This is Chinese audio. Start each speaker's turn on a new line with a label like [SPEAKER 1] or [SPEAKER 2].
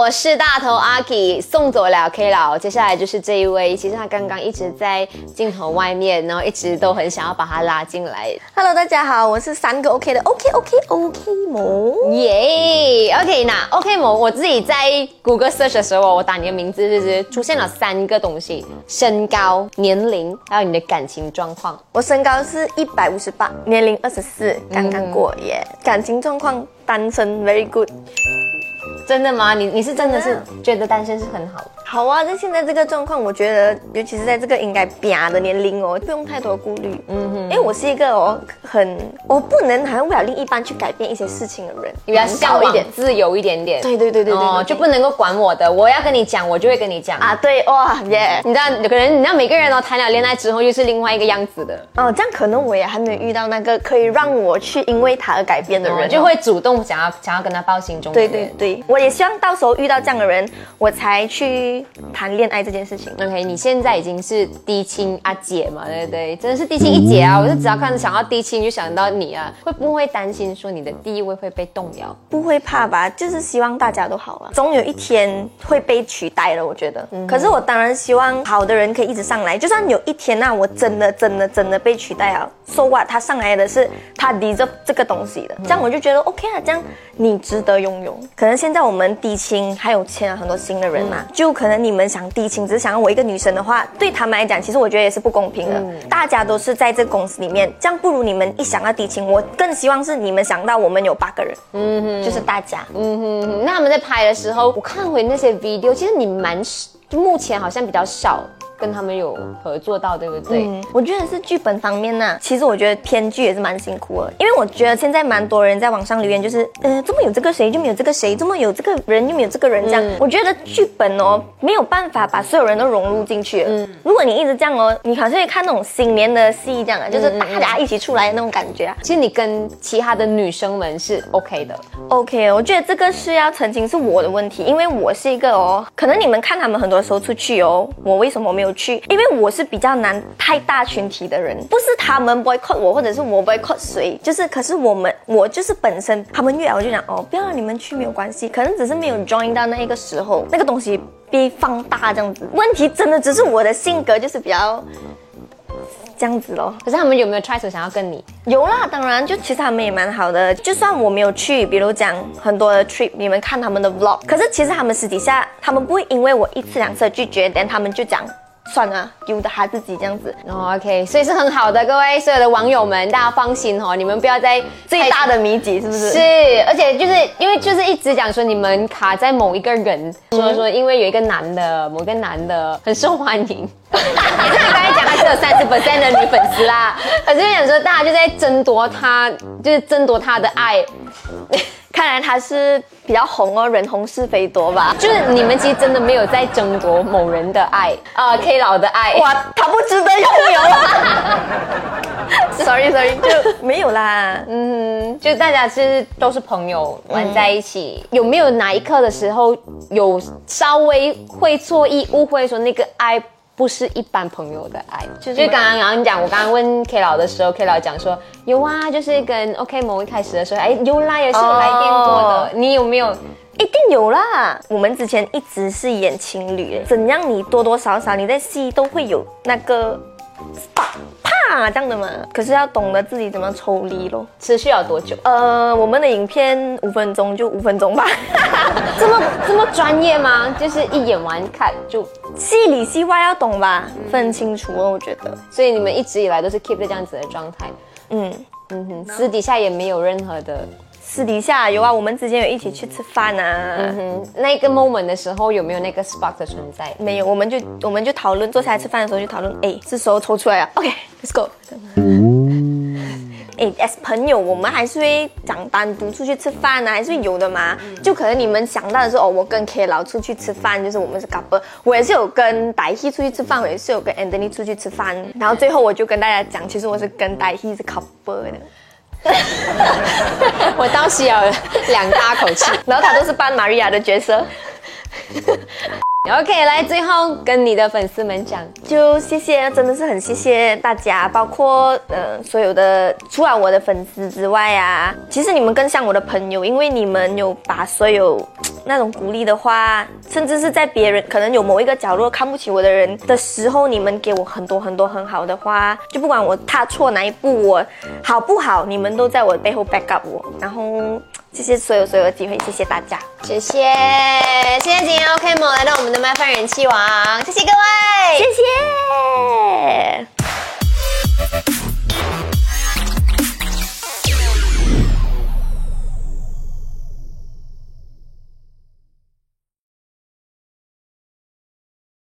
[SPEAKER 1] 我是大头阿 K，送走了 K 老，接下来就是这一位，其实他刚刚一直在镜头外面，然后一直都很想要把他拉进来。
[SPEAKER 2] Hello，大家好，我是三个 OK 的 OK OK OK 萌。
[SPEAKER 1] 耶、o k 那 OK 某我自己在谷歌 search 的时候，我打你的名字，就是出现了三个东西：身高、年龄，还有你的感情状况。
[SPEAKER 2] 我身高是一百五十八，年龄二十四，刚刚过耶。感情状况单身，very good。
[SPEAKER 1] 真的吗？你你是真的是觉得单身是很好？
[SPEAKER 2] 好啊，那现在这个状况，我觉得，尤其是在这个应该嗲的年龄哦，不用太多顾虑。嗯哼，因为我是一个哦，很我不能好像为了另一半去改变一些事情的人，
[SPEAKER 1] 比较向往
[SPEAKER 2] 高一点。
[SPEAKER 1] 自由一点点。
[SPEAKER 2] 对对对对对对
[SPEAKER 1] 哦，就不能够管我的，我要跟你讲，我就会跟你讲。
[SPEAKER 2] 啊，对哇耶。
[SPEAKER 1] 你知道，有可能你知道每个人哦，谈了恋爱之后又是另外一个样子的，
[SPEAKER 2] 哦，这样可能我也还没有遇到那个可以让我去因为他而改变的人
[SPEAKER 1] 就会主动想要想要跟他抱心中
[SPEAKER 2] 对对对，我也希望到时候遇到这样的人，我才去谈恋爱这件事情。
[SPEAKER 1] OK，你现在已经是低亲阿姐嘛，对不对？真的是低亲一姐啊！我就只要看想要低亲就想到你啊，会不会担心说你的地位会被动摇？
[SPEAKER 2] 不会怕吧？就是希望大家都好啊，总有一天会被取代了，我觉得。可是我当然希望好的人可以一直上来，就算有一天那、我真的真的真的被取代了，so what？他上来的是他 deserve 这个东西的，这样我就觉得 OK 啊，这样你值得拥有。可能现在我们低清还有签了很多新的人嘛，就可能你们想低清，只是想要我一个女生的话，对他们来讲，其实我觉得也是不公平的。大家都是在这个公司里面，这样不如你们一想到低清，我更希望是你们想到我们有八个人，嗯哼，就是大家。
[SPEAKER 1] 嗯哼，那他们在拍的时候，我看回那些 video，其实你蛮就目前好像比较少跟他们有合作到，对不对？
[SPEAKER 2] 嗯，我觉得是剧本方面呢、其实我觉得编剧也是蛮辛苦的，因为我觉得现在蛮多人在网上留言，就是呃，这么有这个谁就没有这个谁，这么有这个人就没有这个人这样。我觉得剧本哦没有办法把所有人都融入进去。嗯，如果你一直这样哦，你好像会看那种新年的戏这样啊，就是大家一起出来的那种感觉啊。
[SPEAKER 1] 其实你跟其他的女生们是 OK 的
[SPEAKER 2] ，OK，我觉得这个是要澄清是我的问题，因为我是一个哦，可能你们看他们很多时候出去哦，我为什么没有去？因为我是比较难太大群体的人，不是他们 boycott 我，或者是我 boycott 谁，就是可是我们我就是本身他们越来我就讲哦，不要让你们去没有关系，可能只是没有 join 到那一个时候，那个东西被放大这样子，问题真的只是我的性格就是比较这样子咯。
[SPEAKER 1] 可是他们有没有 try 想要跟你？
[SPEAKER 2] 有啦，当然，就其实他们也蛮好的。就算我没有去，比如讲很多的 trip，你们看他们的 vlog，可是其实他们私底下，他们不会因为我一次两次拒绝，但他们就讲算了，由得他自己这样子。
[SPEAKER 1] 哦，OK，所以是很好的，各位所有的网友们，大家放心哦，你们不要再
[SPEAKER 2] 最大的谜底是不是？
[SPEAKER 1] 是，而且就是因为就是一直讲说你们卡在某一个人，说说因为有一个男的，某个男的很受欢迎。也就是你刚才讲他是有三十 percent 的女粉丝啦，可是想说大家就在争夺他，就是争夺他的爱。
[SPEAKER 2] 看来他是比较红哦，人红是非多吧？
[SPEAKER 1] 就是你们其实真的没有在争夺某人的爱，呃，K 老的爱。
[SPEAKER 2] 哇，他不值得拥有啊！Sorry Sorry，就没有啦。
[SPEAKER 1] 嗯，就大家其实都是朋友，玩在一起。有没有哪一刻的时候有稍微会错意、误会说那个爱不是一般朋友的爱？
[SPEAKER 2] 就
[SPEAKER 1] 就是是刚刚刚你讲，我刚刚问 K 老的时候，K 老讲说有啊，就是跟 OK 某一开始的时候，哎，有啦，也是有来电过的。
[SPEAKER 2] 哦
[SPEAKER 1] 你有没有？
[SPEAKER 2] 一定有啦！我们之前一直是演情侣，怎样你多多少少你在戏都会有那个啪啪这样的嘛。可是要懂得自己怎么抽离咯。
[SPEAKER 1] 持续要多久？
[SPEAKER 2] 呃，我们的影片五分钟就五分钟吧，
[SPEAKER 1] 这么这么专业吗？就是一演完看就，
[SPEAKER 2] 戏里戏外要懂吧，分清楚哦，我觉得。
[SPEAKER 1] 所以你们一直以来都是 keep 在这样子的状态。
[SPEAKER 2] 嗯，
[SPEAKER 1] 嗯哼，私底下也没有任何的，
[SPEAKER 2] 私底下有啊，我们之间有一起去吃饭啊。
[SPEAKER 1] 嗯，那个 moment 的时候有没有那个 spark 的存在？
[SPEAKER 2] 没有，我们就我们就讨论，坐下来吃饭的时候就讨论，哎，是时候抽出来了，OK，Let's、go。哎，as 朋友，我们还是会讲单独出去吃饭啊，还是有的嘛。就可能你们想到的是，哦，我跟 K 老出去吃饭，就是我们是 couple。我也是有跟歹希出去吃饭，我也是有跟 Anthony 出去吃饭。然后最后我就跟大家讲，其实我是跟歹希是 couple 的。
[SPEAKER 1] 我当时有两大口气。
[SPEAKER 2] 然后他都是扮玛利亚的角色。
[SPEAKER 1] OK，来最后跟你的粉丝们讲，
[SPEAKER 2] 就谢谢，真的是很谢谢大家，包括呃所有的，除了我的粉丝之外啊，其实你们更像我的朋友，因为你们有把所有那种鼓励的话，甚至是在别人可能有某一个角落看不起我的人的时候，你们给我很多很多很好的话，就不管我踏错哪一步，我好不好，你们都在我背后 back up 我，然后谢谢所有所有的机会，谢谢大家，
[SPEAKER 1] 谢谢，谢谢今天 OK 某来到我们的麦饭人气王，谢谢各位，
[SPEAKER 2] 谢谢。